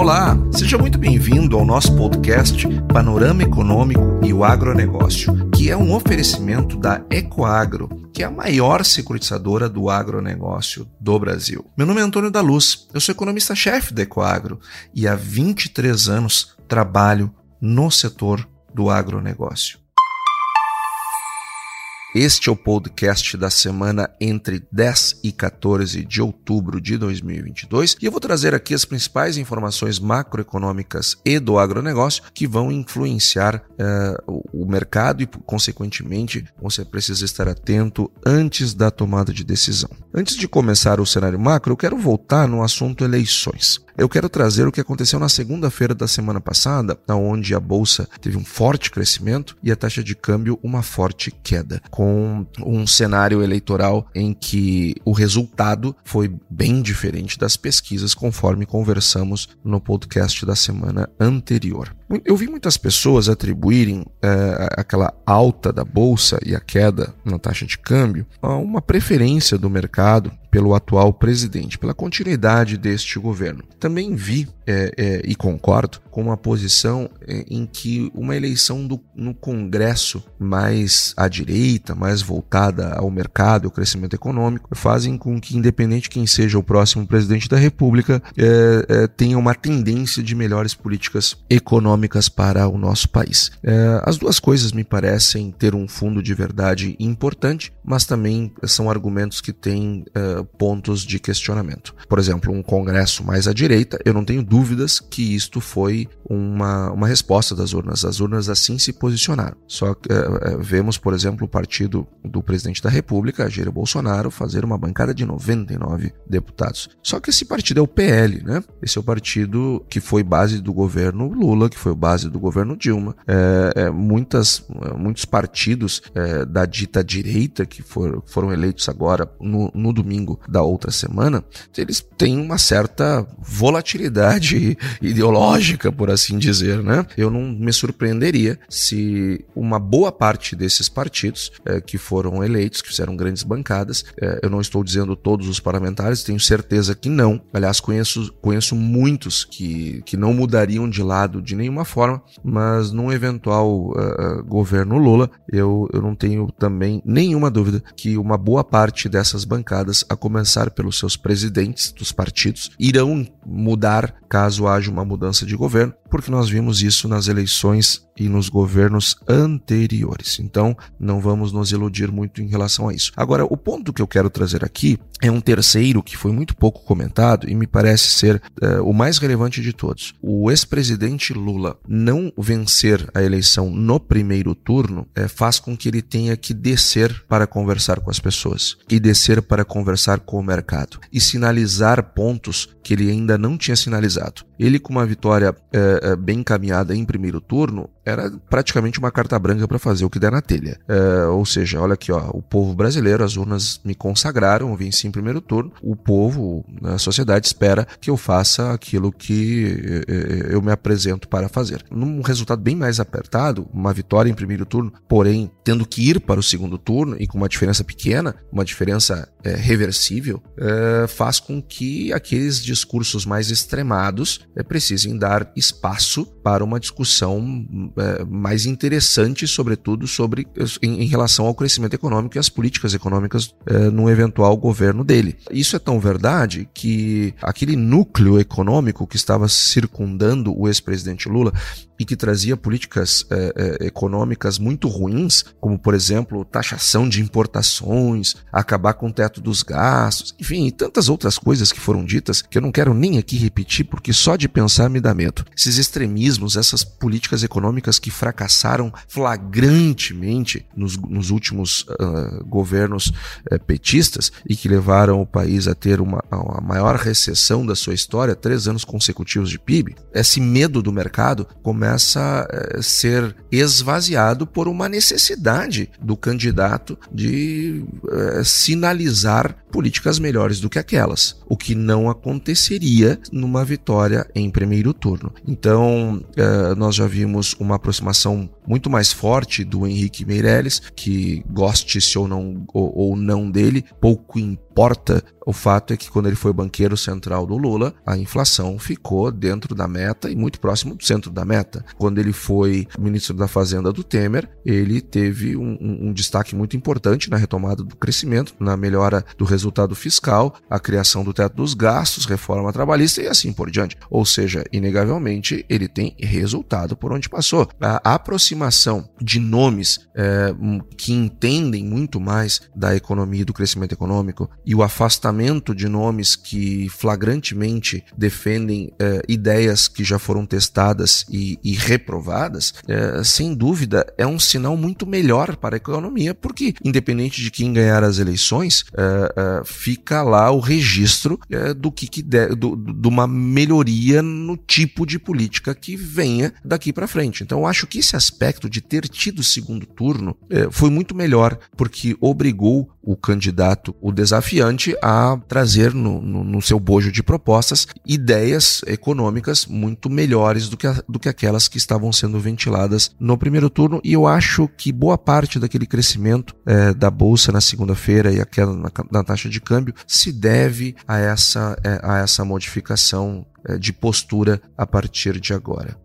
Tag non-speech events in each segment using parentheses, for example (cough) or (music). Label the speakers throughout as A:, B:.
A: Olá, seja muito bem-vindo ao nosso podcast Panorama Econômico e o Agronegócio, que é um oferecimento da Ecoagro, que é a maior securitizadora do agronegócio do Brasil. Meu nome é Antônio da Luz, eu sou economista-chefe da Ecoagro e há 23 anos trabalho no setor do agronegócio. Este é o podcast da semana entre 10 e 14 de outubro de 2022 e eu vou trazer aqui as principais informações macroeconômicas e do agronegócio que vão influenciar uh, o mercado e, consequentemente, você precisa estar atento antes da tomada de decisão. Antes de começar o cenário macro, eu quero voltar no assunto eleições. Eu quero trazer o que aconteceu na segunda-feira da semana passada, onde a bolsa teve um forte crescimento e a taxa de câmbio uma forte queda, com um cenário eleitoral em que o resultado foi bem diferente das pesquisas, conforme conversamos no podcast da semana anterior. Eu vi muitas pessoas atribuírem é, aquela alta da bolsa e a queda na taxa de câmbio a uma preferência do mercado pelo atual presidente, pela continuidade deste governo. Também vi é, é, e concordo com a posição é, em que uma eleição do, no Congresso mais à direita, mais voltada ao mercado, ao crescimento econômico, fazem com que, independente de quem seja o próximo presidente da República, é, é, tenha uma tendência de melhores políticas econômicas para o nosso país. É, as duas coisas me parecem ter um fundo de verdade importante, mas também são argumentos que têm pontos de questionamento. Por exemplo, um Congresso mais à direita, eu não tenho dúvidas que isto foi uma, uma resposta das urnas. As urnas assim se posicionaram. Só que é, vemos, por exemplo, o partido do presidente da República, Jair Bolsonaro, fazer uma bancada de 99 deputados. Só que esse partido é o PL, né? Esse é o partido que foi base do governo Lula, que foi base do governo Dilma. É, é, muitas, muitos partidos é, da dita direita que for, foram eleitos agora no, no domingo da outra semana, eles têm uma certa volatilidade (laughs) ideológica, por assim dizer, né? Eu não me surpreenderia se uma boa parte desses partidos é, que foram eleitos, que fizeram grandes bancadas, é, eu não estou dizendo todos os parlamentares, tenho certeza que não. Aliás, conheço, conheço muitos que, que não mudariam de lado de nenhuma forma, mas num eventual uh, governo Lula, eu, eu não tenho também nenhuma dúvida que uma boa parte dessas bancadas, começar pelos seus presidentes dos partidos, irão mudar caso haja uma mudança de governo, porque nós vimos isso nas eleições e nos governos anteriores. Então, não vamos nos iludir muito em relação a isso. Agora, o ponto que eu quero trazer aqui é um terceiro que foi muito pouco comentado e me parece ser uh, o mais relevante de todos. O ex-presidente Lula não vencer a eleição no primeiro turno uh, faz com que ele tenha que descer para conversar com as pessoas e descer para conversar com o mercado e sinalizar pontos que ele ainda não tinha sinalizado. Ele, com uma vitória uh, bem encaminhada em primeiro turno, era praticamente uma carta branca para fazer o que der na telha. É, ou seja, olha aqui, ó, o povo brasileiro, as urnas me consagraram, eu venci em primeiro turno. O povo, a sociedade espera que eu faça aquilo que é, é, eu me apresento para fazer. Num resultado bem mais apertado, uma vitória em primeiro turno, porém tendo que ir para o segundo turno e com uma diferença pequena, uma diferença é, reversível, é, faz com que aqueles discursos mais extremados é, precisem dar espaço para uma discussão é, mais interessante, sobretudo sobre em, em, relação ao crescimento econômico e às políticas econômicas é, no eventual governo dele. Isso é tão verdade que aquele núcleo econômico que estava circundando o ex-presidente Lula e que trazia políticas é, é, econômicas muito ruins, como por exemplo taxação de importações, acabar com o teto dos gastos, enfim, e tantas outras coisas que foram ditas que eu não quero nem aqui repetir porque só de pensar me dá medo. Esses extremismos, essas políticas econômicas que fracassaram flagrantemente nos, nos últimos uh, governos uh, petistas e que levaram o país a ter uma, a maior recessão da sua história, três anos consecutivos de PIB, esse medo do mercado começa a uh, ser esvaziado por uma necessidade do candidato de eh, sinalizar políticas melhores do que aquelas, o que não aconteceria numa vitória em primeiro turno. Então, eh, nós já vimos uma aproximação muito mais forte do Henrique Meirelles, que goste-se ou não, ou, ou não dele, pouco importa o fato é que quando ele foi banqueiro central do Lula, a inflação ficou dentro da meta e muito próximo do centro da meta. Quando ele foi ministro da Fazenda do Temer, ele teve um, um, um destaque muito importante na retomada do crescimento, na melhora do resultado fiscal, a criação do teto dos gastos, reforma trabalhista e assim por diante. Ou seja, inegavelmente, ele tem resultado por onde passou. A aproximação de nomes é, que entendem muito mais da economia e do crescimento econômico e o afastamento de nomes que flagrantemente defendem eh, ideias que já foram testadas e, e reprovadas, eh, sem dúvida é um sinal muito melhor para a economia, porque independente de quem ganhar as eleições, eh, fica lá o registro do que, que de, do, de uma melhoria no tipo de política que venha daqui para frente. Então eu acho que esse aspecto de ter tido segundo turno foi muito melhor, porque obrigou o candidato, o desafiante, a trazer no, no, no, seu bojo de propostas ideias econômicas muito melhores do que, a, do que aquelas que estavam sendo ventiladas no primeiro turno. E eu acho que boa parte daquele crescimento é, da Bolsa na segunda-feira e aquela na, na, taxa de câmbio se deve a essa, é, a essa modificação é, de postura a partir de agora.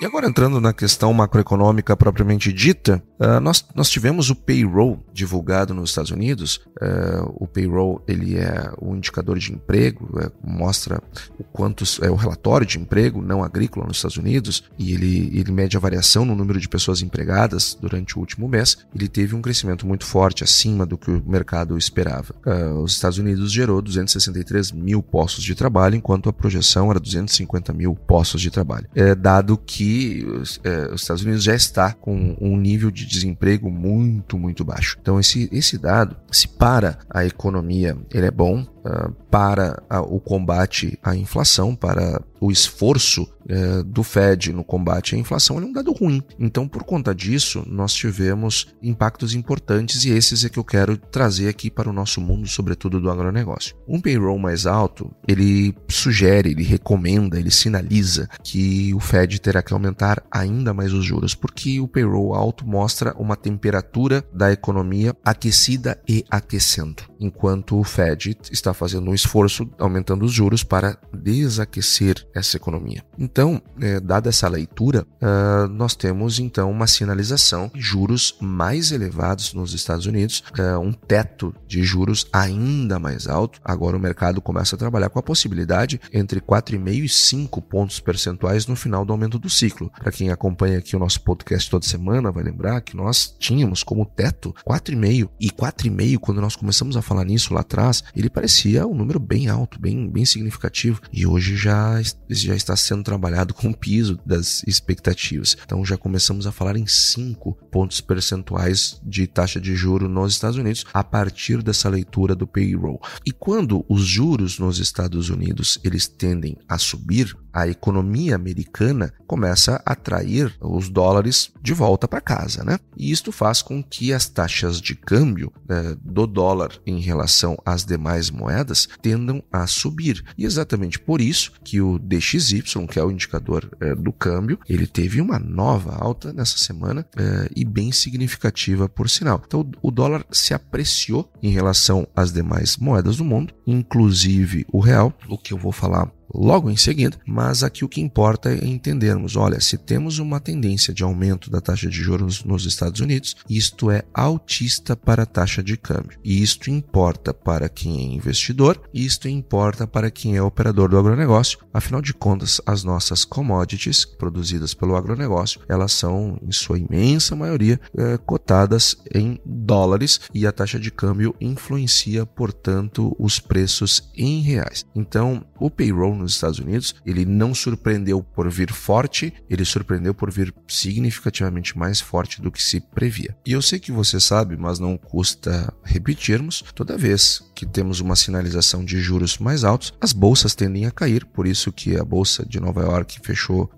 A: E agora entrando na questão macroeconômica propriamente dita, uh, nós, nós tivemos o payroll divulgado nos Estados Unidos. Uh, o payroll ele é um indicador de emprego, é, mostra o quanto é o relatório de emprego não agrícola nos Estados Unidos e ele, ele mede a variação no número de pessoas empregadas durante o último mês. Ele teve um crescimento muito forte acima do que o mercado esperava. Os Estados Unidos gerou 263 mil postos de trabalho, enquanto a projeção era 250 mil postos de trabalho. É, dado que os, é, os Estados Unidos já está com um nível de desemprego muito, muito baixo. Então esse, esse dado, se para a economia ele é bom, uh, para a, o combate à inflação, para o esforço uh, do Fed no combate à inflação, é um dado ruim. Então, por conta disso, nós tivemos impactos importantes e esses é que eu quero trazer aqui para o nosso mundo, sobretudo do agronegócio. Um payroll mais alto, ele sugere, ele recomenda, ele sinaliza que o Fed terá que aumentar ainda mais os juros, porque o payroll alto mostra uma temperatura da economia aquecida e aquecendo, enquanto o Fed está está fazendo um esforço aumentando os juros para desaquecer essa economia. Então, é, dada essa leitura, uh, nós temos então uma sinalização de juros mais elevados nos Estados Unidos, uh, um teto de juros ainda mais alto. Agora o mercado começa a trabalhar com a possibilidade entre 4,5 e 5 pontos percentuais no final do aumento do ciclo. Para quem acompanha aqui o nosso podcast toda semana, vai lembrar que nós tínhamos como teto 4,5 e 4,5 quando nós começamos a falar nisso lá atrás, ele parecia parecia um número bem alto, bem, bem significativo. E hoje já, já está sendo trabalhado com o piso das expectativas. Então já começamos a falar em 5 pontos percentuais de taxa de juro nos Estados Unidos a partir dessa leitura do payroll. E quando os juros nos Estados Unidos eles tendem a subir, a economia americana começa a atrair os dólares de volta para casa, né? E isto faz com que as taxas de câmbio né, do dólar em relação às demais moedas tendam a subir. E exatamente por isso que o DXY, que é o indicador é, do câmbio, ele teve uma nova alta nessa semana é, e bem significativa por sinal. Então o dólar se apreciou em relação às demais moedas do mundo, inclusive o real, o que eu vou falar logo em seguida, mas aqui o que importa é entendermos, olha, se temos uma tendência de aumento da taxa de juros nos Estados Unidos, isto é altista para a taxa de câmbio. E isto importa para quem é investidor, isto importa para quem é operador do agronegócio. Afinal de contas, as nossas commodities produzidas pelo agronegócio, elas são, em sua imensa maioria, é, cotadas em dólares e a taxa de câmbio influencia, portanto, os preços em reais. Então, o payroll nos Estados Unidos, ele não surpreendeu por vir forte, ele surpreendeu por vir significativamente mais forte do que se previa. E eu sei que você sabe, mas não custa repetirmos, toda vez que temos uma sinalização de juros mais altos, as bolsas tendem a cair, por isso que a bolsa de Nova York fechou,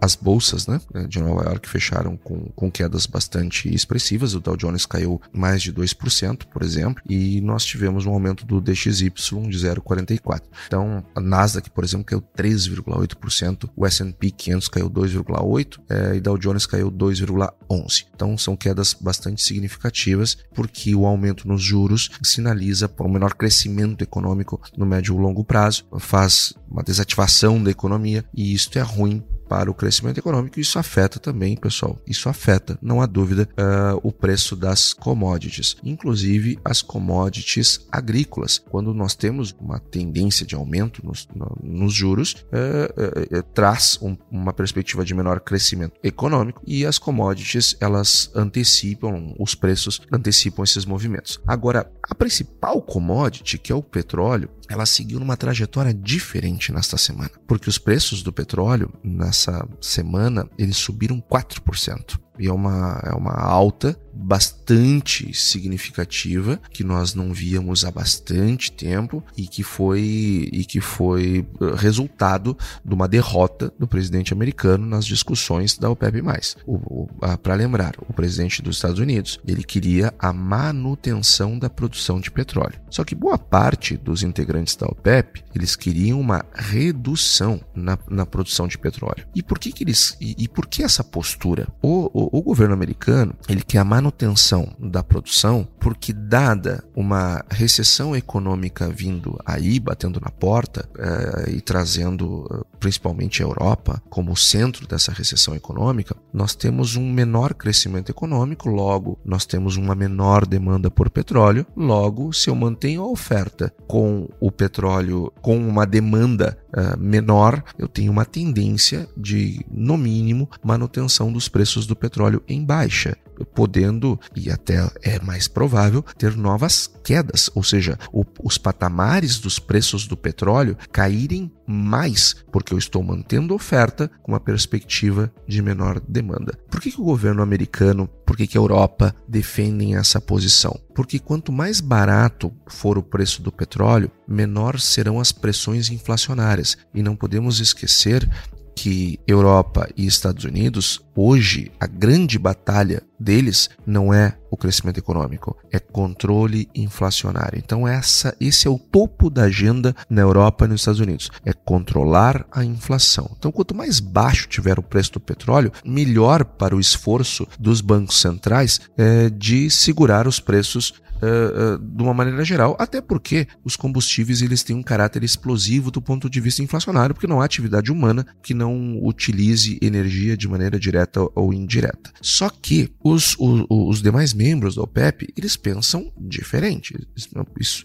A: as bolsas né, de Nova York fecharam com, com quedas bastante expressivas, o Dow Jones caiu mais de 2%, por exemplo, e nós tivemos um aumento do DXY de 0,44. Então, a Nasdaq, por exemplo, caiu 3,8%, o S&P 500 caiu 2,8% é, e Dow Jones caiu 2,11%. Então, são quedas bastante significativas, porque o aumento nos juros sinaliza para um menor crescimento econômico no médio e longo prazo, faz uma desativação da economia e isto é ruim para o crescimento econômico. Isso afeta também, pessoal, isso afeta, não há dúvida, uh, o preço das commodities, inclusive as commodities agrícolas. Quando nós temos uma tendência de aumento nos, nos juros, uh, uh, traz um, uma perspectiva de menor crescimento econômico e as commodities elas antecipam os preços, antecipam esses movimentos. Agora, a principal commodity, que é o petróleo, ela seguiu numa trajetória diferente nesta semana, porque os preços do petróleo nessa semana eles subiram 4%. E é uma, é uma alta bastante significativa que nós não víamos há bastante tempo e que foi e que foi eh, resultado de uma derrota do presidente americano nas discussões da OPEP+. Para lembrar, o presidente dos Estados Unidos ele queria a manutenção da produção de petróleo. Só que boa parte dos integrantes da OPEP eles queriam uma redução na, na produção de petróleo. E por que, que eles e, e por que essa postura? O, o o, governo americano ele quer a manutenção da produção porque dada uma recessão econômica vindo aí batendo na porta é, e trazendo eh, principalmente a Europa como centro dessa recessão econômica nós temos um menor crescimento econômico logo nós temos uma menor demanda por petróleo logo se eu mantenho a oferta com o petróleo com uma demanda uh, menor eu tenho uma tendência de no mínimo manutenção dos preços do petróleo petróleo em baixa, podendo, e até é mais provável, ter novas quedas, ou seja, o, os patamares dos preços do petróleo caírem mais, porque eu estou mantendo oferta com uma perspectiva de menor demanda. Por que, que o governo americano, por que, que a Europa defendem essa posição? Porque quanto mais barato for o preço do petróleo, menor serão as pressões inflacionárias. E não podemos esquecer que Europa e Estados Unidos, hoje, a grande batalha deles não é o crescimento econômico, é controle inflacionário. Então essa, esse é o topo da agenda na Europa e nos Estados Unidos, é controlar a inflação. Então quanto mais baixo tiver o preço do petróleo, melhor para o esforço dos bancos centrais é, de segurar os preços uh, uh, de uma maneira geral, até porque os combustíveis eles têm um caráter explosivo do ponto de vista inflacionário, porque não há atividade humana que não utilize energia de maneira direta ou indireta. Só que os, os, os demais membros da OPEP, eles pensam diferente.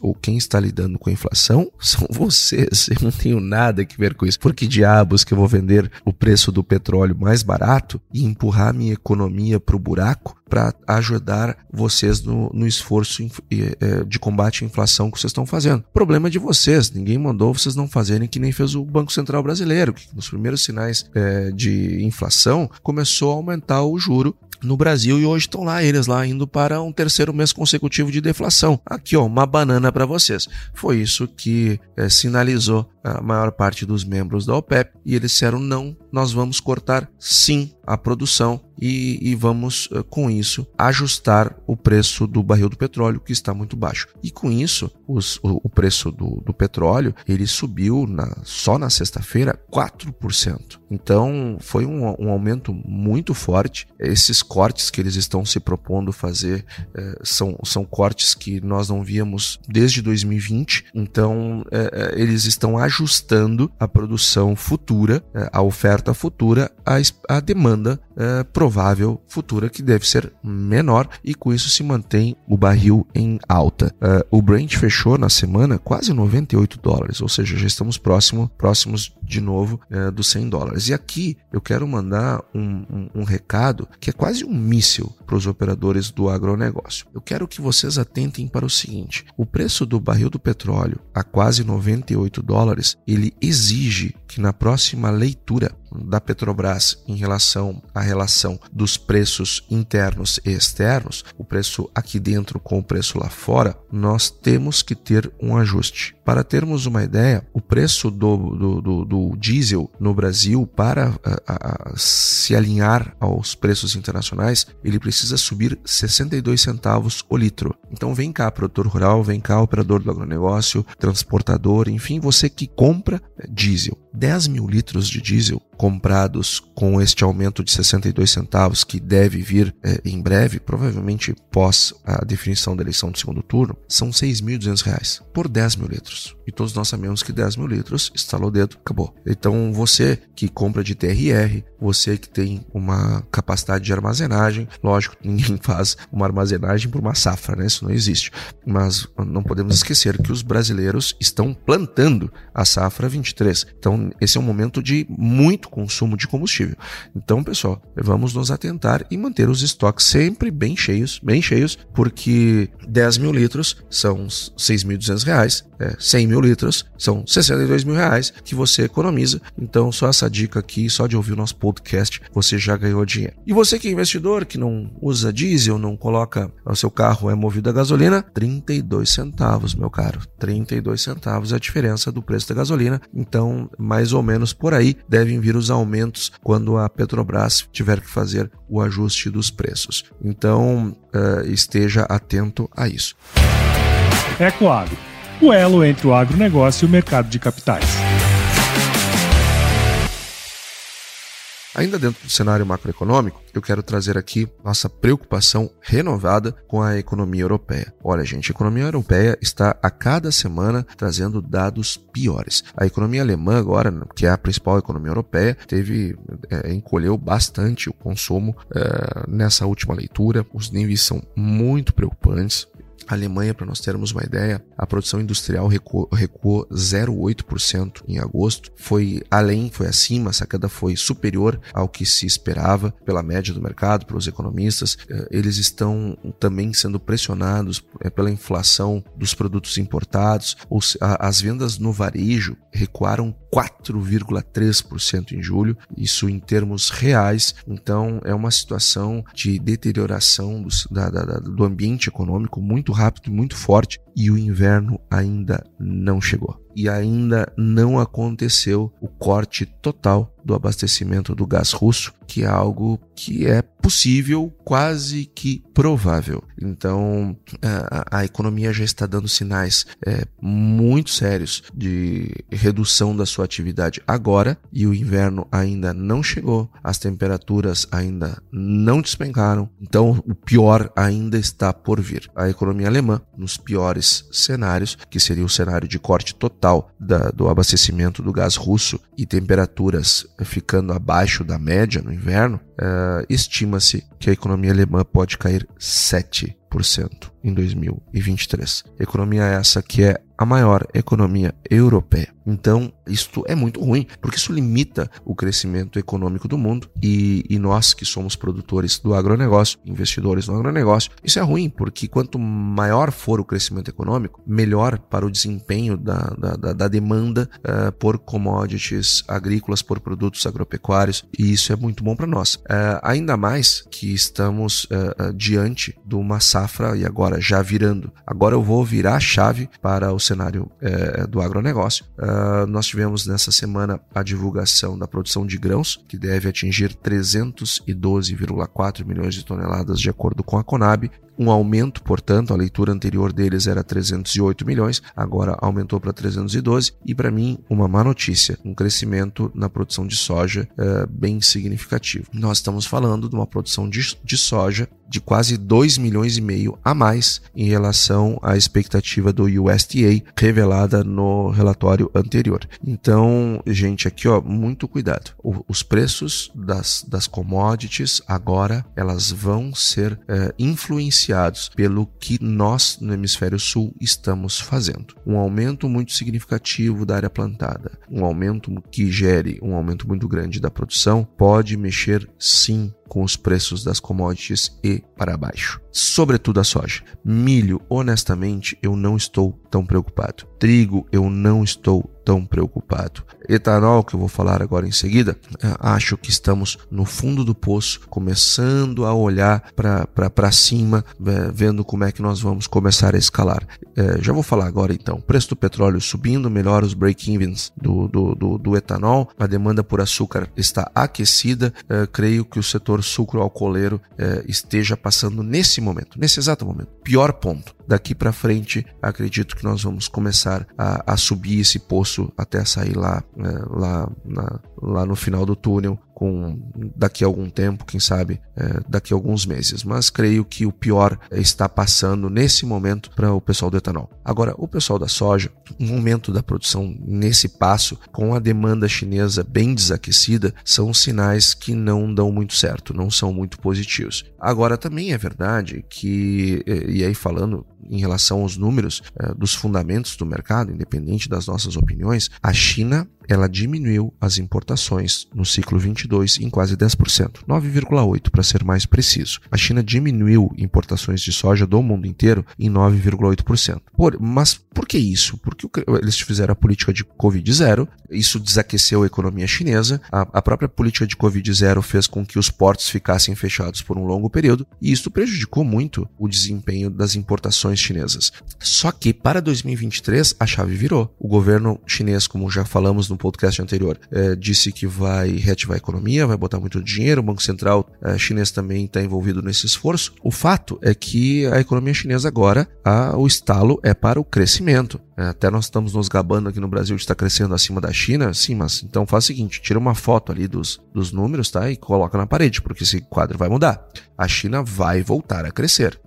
A: Ou quem está lidando com a inflação (laughs) são vocês. Eu não tenho nada a ver com isso. Por que diabos que eu vou vender o preço do petróleo mais barato e empurrar minha economia para o buraco para ajudar vocês no, no esforço é, de combate à inflação que vocês estão fazendo. Problema de vocês, ninguém mandou vocês não fazerem que nem fez o Banco Central Brasileiro, que nos primeiros sinais é, de inflação começou a aumentar o juro no Brasil e hoje estão lá eles lá indo para um terceiro mês consecutivo de deflação. Aqui ó, uma banana para vocês. Foi isso que é, sinalizou a maior parte dos membros da OPEP e eles disseram não nós vamos cortar sim a produção e, e, vamos, eh, com isso, ajustar o preço do barril do petróleo, que está muito baixo. E com isso, os, o, o, preço do, do, petróleo ele subiu na, só na sexta-feira 4%. Então foi um, um, aumento muito forte. Esses cortes que eles estão se propondo fazer eh, são, são cortes que nós não víamos desde 2020. Então eh, eles estão ajustando a produção futura, a oferta futura, à, demanda provável futura que deve ser menor e com isso se mantém o barril em alta. Uh, o Brent fechou na semana quase 98 dólares, ou seja, já estamos próximo, próximos de novo uh, dos 100 dólares. E aqui eu quero mandar um, um, um recado que é quase um míssil para os operadores do agronegócio. Eu quero que vocês atentem para o seguinte: o preço do barril do petróleo a quase 98 dólares, ele exige que na próxima leitura da Petrobras em relação à relação dos preços internos e externos, o preço aqui dentro com o preço lá fora, nós temos que ter um ajuste. Para termos uma ideia, o preço do, do, do, do diesel no Brasil, para a, a, se alinhar aos preços internacionais, ele precisa subir 62 centavos o litro. Então vem cá, produtor rural, vem cá, operador do agronegócio, transportador, enfim, você que compra diesel. 10 mil litros de diesel comprados com este aumento de 62 centavos que deve vir é, em breve, provavelmente pós a definição da eleição do segundo turno, são 6.200 reais por 10 mil litros. E todos nós sabemos que 10 mil litros, estalou o dedo, acabou. Então você que compra de TRR, você que tem uma capacidade de armazenagem, lógico, (laughs) ninguém faz uma armazenagem por uma safra, né? Isso não existe. Mas não podemos esquecer que os brasileiros estão plantando a safra 23. Então esse é um momento de muito consumo de combustível. Então, pessoal, vamos nos atentar e manter os estoques sempre bem cheios, bem cheios, porque 10 mil litros são 6.200 reais, é, 100 mil litros são 62 mil reais que você economiza. Então, só essa dica aqui, só de ouvir o nosso podcast, você já ganhou dinheiro. E você que é investidor, que não usa diesel, não coloca o seu carro é movido a gasolina, 32 centavos, meu caro. 32 centavos é a diferença do preço da gasolina. Então, mais ou menos por aí devem vir os aumentos quando a Petrobras tiver que fazer o ajuste dos preços. Então, uh, esteja atento a isso.
B: Ecoagro, o elo entre o agronegócio e o mercado de capitais.
A: Ainda dentro do cenário macroeconômico, eu quero trazer aqui nossa preocupação renovada com a economia europeia. Olha, gente, a economia europeia está a cada semana trazendo dados piores. A economia alemã agora, que é a principal economia europeia, teve é, encolheu bastante o consumo é, nessa última leitura. Os níveis são muito preocupantes. Alemanha, para nós termos uma ideia, a produção industrial recuou, recuou 0,8% em agosto. Foi além, foi acima, essa queda foi superior ao que se esperava pela média do mercado, pelos economistas. Eh, eles estão também sendo pressionados eh, pela inflação dos produtos importados. As vendas no varejo recuaram 4,3% em julho, isso em termos reais. Então, é uma situação de deterioração do, da, da, do ambiente econômico muito rápido e muito forte, e o inverno ainda não chegou. E ainda não aconteceu o corte total do abastecimento do gás russo, que é algo que é possível, quase que provável. Então, a, a economia já está dando sinais é, muito sérios de redução da sua atividade agora e o inverno ainda não chegou, as temperaturas ainda não despencaram, então o pior ainda está por vir. A economia alemã, nos piores cenários, que seria o cenário de corte total da, do abastecimento do gás russo e temperaturas ficando abaixo da média no inverno, uh, estima-se que a economia alemã pode cair 7% em 2023. Economia essa que é a maior economia europeia. Então, isto é muito ruim, porque isso limita o crescimento econômico do mundo e, e, nós que somos produtores do agronegócio, investidores no agronegócio, isso é ruim, porque quanto maior for o crescimento econômico, melhor para o desempenho da, da, da demanda uh, por commodities agrícolas, por produtos agropecuários, e isso é muito bom para nós. Uh, ainda mais que estamos uh, diante de uma safra e agora já virando. Agora eu vou virar a chave para o cenário é, do agronegócio. Uh, nós tivemos nessa semana a divulgação da produção de grãos, que deve atingir 312,4 milhões de toneladas de acordo com a Conab, um aumento, portanto, a leitura anterior deles era 308 milhões, agora aumentou para 312 e para mim uma má notícia, um crescimento na produção de soja é, bem significativo. Nós estamos falando de uma produção de, de soja de quase 2 milhões e meio a mais em relação à expectativa do USDA revelada no relatório anterior. Então, gente, aqui ó, muito cuidado. O, os preços das, das commodities agora elas vão ser é, influenciados pelo que nós no hemisfério sul estamos fazendo. Um aumento muito significativo da área plantada, um aumento que gere um aumento muito grande da produção pode mexer sim com os preços das commodities e para baixo. Sobretudo a soja. Milho, honestamente, eu não estou tão preocupado. Trigo, eu não estou tão preocupado. Etanol, que eu vou falar agora em seguida, eh, acho que estamos no fundo do poço, começando a olhar para cima, vendo como é que nós vamos começar a escalar. É, já vou falar agora então. Preço do petróleo subindo, melhora os break-evens do, do, do, do, etanol, a demanda por açúcar está aquecida. Creio que o setor sucro-alcooleiro é, esteja passando nesse momento, nesse exato momento, pior ponto daqui para frente, acredito que nós vamos começar a, a subir esse poço até sair lá, é, lá, na, lá no final do túnel com daqui a algum tempo, quem sabe é, daqui a alguns meses. Mas creio que o pior está passando nesse momento para o pessoal do etanol. Agora, o pessoal da soja, um aumento da produção nesse passo, com a demanda chinesa bem desaquecida, são sinais que não dão muito certo, não são muito positivos. Agora, também é verdade que, e aí falando em relação aos números é, dos fundamentos do mercado, independente das nossas opiniões, a China ela diminuiu as importações no ciclo 22 em quase 10%, 9,8% para ser mais preciso. A China diminuiu importações de soja do mundo inteiro em 9,8%. Mas por que isso? Porque eles fizeram a política de Covid zero, isso desaqueceu a economia chinesa, a, a própria política de Covid zero fez com que os portos ficassem fechados por um longo período e isso prejudicou muito o desempenho das importações chinesas. Só que para 2023 a chave virou. O governo chinês, como já falamos no podcast anterior, é, disse que vai reativar a economia, vai botar muito dinheiro, o Banco Central é, chinês também está envolvido nesse esforço. O fato é que a economia chinesa agora, a, o estalo é para o crescimento. É, até nós estamos nos gabando aqui no Brasil de estar crescendo acima da China, sim, mas então faz o seguinte, tira uma foto ali dos, dos números, tá? E coloca na parede, porque esse quadro vai mudar. A China vai voltar a crescer.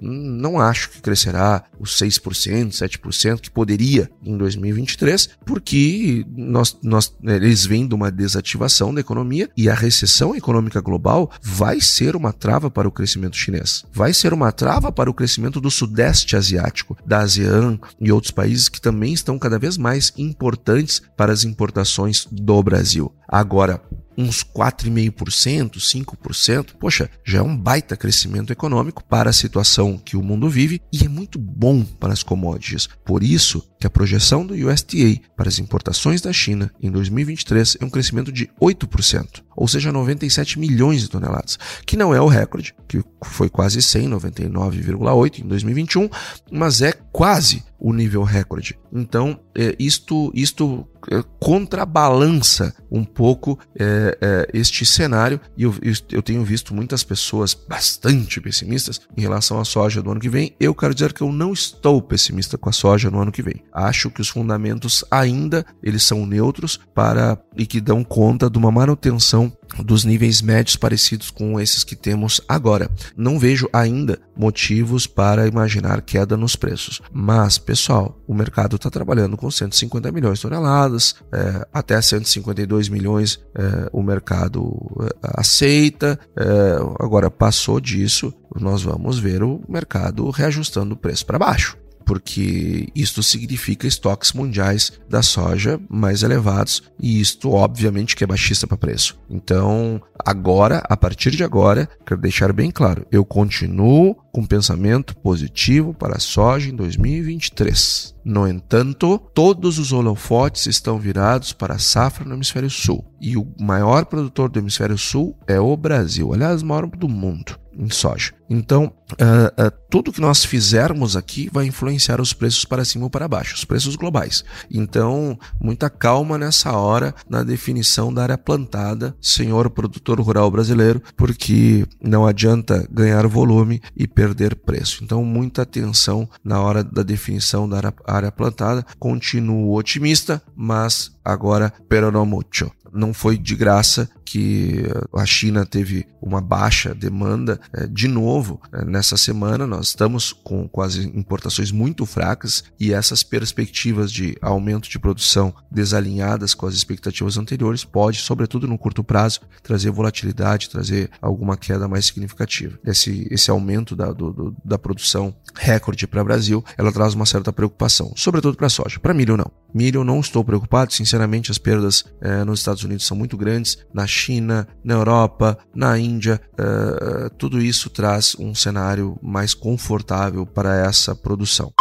A: Não acho que crescerá os 6%, 7% que poderia em 2023, porque nós, nós, eles vêm de uma desativação da economia e a recessão econômica global vai ser uma trava para o crescimento chinês. Vai ser uma trava para o crescimento do Sudeste Asiático, da ASEAN e outros países que também estão cada vez mais importantes para as importações do Brasil. Agora, uns 4,5%, 5%, poxa, já é um baita crescimento econômico para a situação que o mundo vive e é muito bom para as commodities. Por isso que a projeção do USDA para as importações da China em 2023 é um crescimento de 8%, ou seja, 97 milhões de toneladas, que não é o recorde, que foi quase 100, 99,8 em 2021, mas é quase o nível recorde. Então, é, isto, isto é, contrabalança um pouco é, é, este cenário e eu, eu tenho visto muitas pessoas bastante pessimistas em relação à soja do ano que vem. Eu quero dizer que eu não estou pessimista com a soja no ano que vem. Acho que os fundamentos ainda eles são neutros para e que dão conta de uma manutenção dos níveis médios parecidos com esses que temos agora. Não vejo ainda motivos para imaginar queda nos preços. Mas, pessoal, o mercado está trabalhando com 150 milhões de toneladas, é, até 152 milhões é, o mercado é, aceita. É, agora, passou disso, nós vamos ver o mercado reajustando o preço para baixo porque isto significa estoques mundiais da soja mais elevados e isto obviamente que é baixista para preço. Então, agora, a partir de agora, quero deixar bem claro, eu continuo com pensamento positivo para a soja em 2023. No entanto, todos os holofotes estão virados para a safra no hemisfério sul. E o maior produtor do hemisfério sul é o Brasil, aliás, o maior do mundo. Em soja. Então, uh, uh, tudo que nós fizermos aqui vai influenciar os preços para cima ou para baixo, os preços globais. Então, muita calma nessa hora na definição da área plantada, senhor produtor rural brasileiro, porque não adianta ganhar volume e perder preço. Então, muita atenção na hora da definição da área, área plantada. Continuo otimista, mas agora pero no mucho não foi de graça que a China teve uma baixa demanda. É, de novo, é, nessa semana, nós estamos com, as importações muito fracas e essas perspectivas de aumento de produção desalinhadas com as expectativas anteriores pode, sobretudo no curto prazo, trazer volatilidade, trazer alguma queda mais significativa. Esse, esse aumento da, do, da produção recorde para o Brasil, ela traz uma certa preocupação, sobretudo para a soja. Para milho, não. Milho, não estou preocupado. Sinceramente, as perdas é, nos Estados Unidos são muito grandes. Na China, na Europa, na Índia, é, tudo isso traz um cenário mais confortável para essa produção.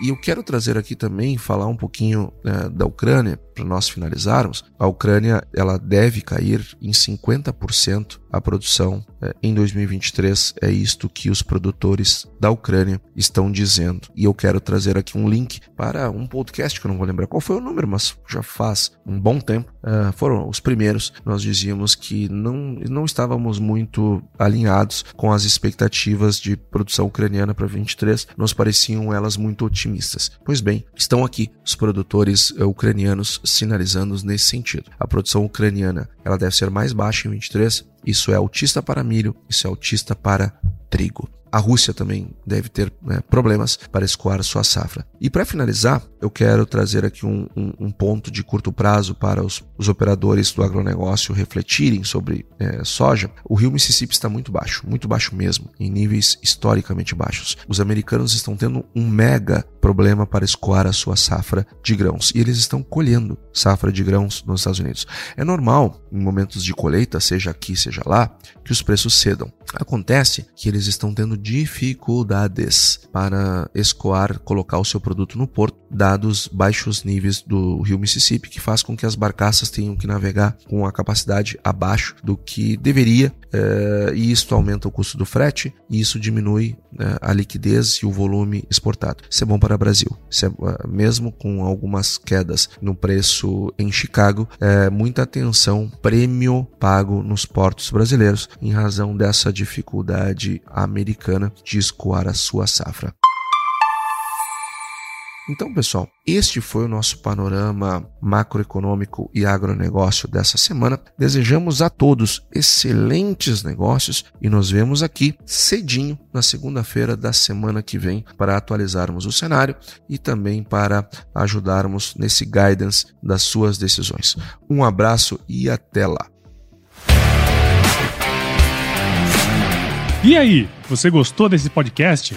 A: E eu quero trazer aqui também, falar um pouquinho é, da Ucrânia, para nós finalizarmos. A Ucrânia ela deve cair em 50% a produção é, em 2023. É isto que os produtores da Ucrânia estão dizendo. E eu quero trazer aqui um link para um podcast que eu não vou lembrar qual foi o número, mas já faz um bom tempo. É, foram os primeiros. Nós dizíamos que não, não estávamos muito alinhados com as expectativas de produção ucraniana para 23. Nos pareciam elas muito otimistas otimistas. Pois bem, estão aqui os produtores uh, ucranianos sinalizando nesse sentido. A produção ucraniana ela deve ser mais baixa em 23. Isso é autista para milho, isso é autista para trigo. A Rússia também deve ter né, problemas para escoar sua safra. E para finalizar, eu quero trazer aqui um, um, um, ponto de curto prazo para os, os operadores do agronegócio refletirem sobre é, soja. O rio Mississippi está muito baixo, muito baixo mesmo, em níveis historicamente baixos. Os americanos estão tendo um mega problema para escoar a sua safra de grãos e eles estão colhendo safra de grãos nos Estados Unidos. É normal, em momentos de colheita, seja aqui, seja lá, que os preços cedam. Acontece que eles estão tendo dificuldades para escoar, colocar o seu produto no porto, dados baixos níveis do rio Mississippi, que faz com que as barcaças tenham que navegar com a capacidade abaixo do que deveria, eh, e isto aumenta o custo do frete, e isso diminui eh, a liquidez e o volume exportado. Isso é bom para o Brasil. É, eh, mesmo com algumas quedas no preço em Chicago, muita atenção, prêmio pago nos portos brasileiros em razão dessa dificuldade americana de escoar a sua safra. Então, pessoal, este foi o nosso panorama macroeconômico e agronegócio dessa semana. Desejamos a todos excelentes negócios e nos vemos aqui cedinho na segunda-feira da semana que vem para atualizarmos o cenário e também para ajudarmos nesse guidance das suas decisões. Um abraço e até lá.
B: E aí, você gostou desse podcast?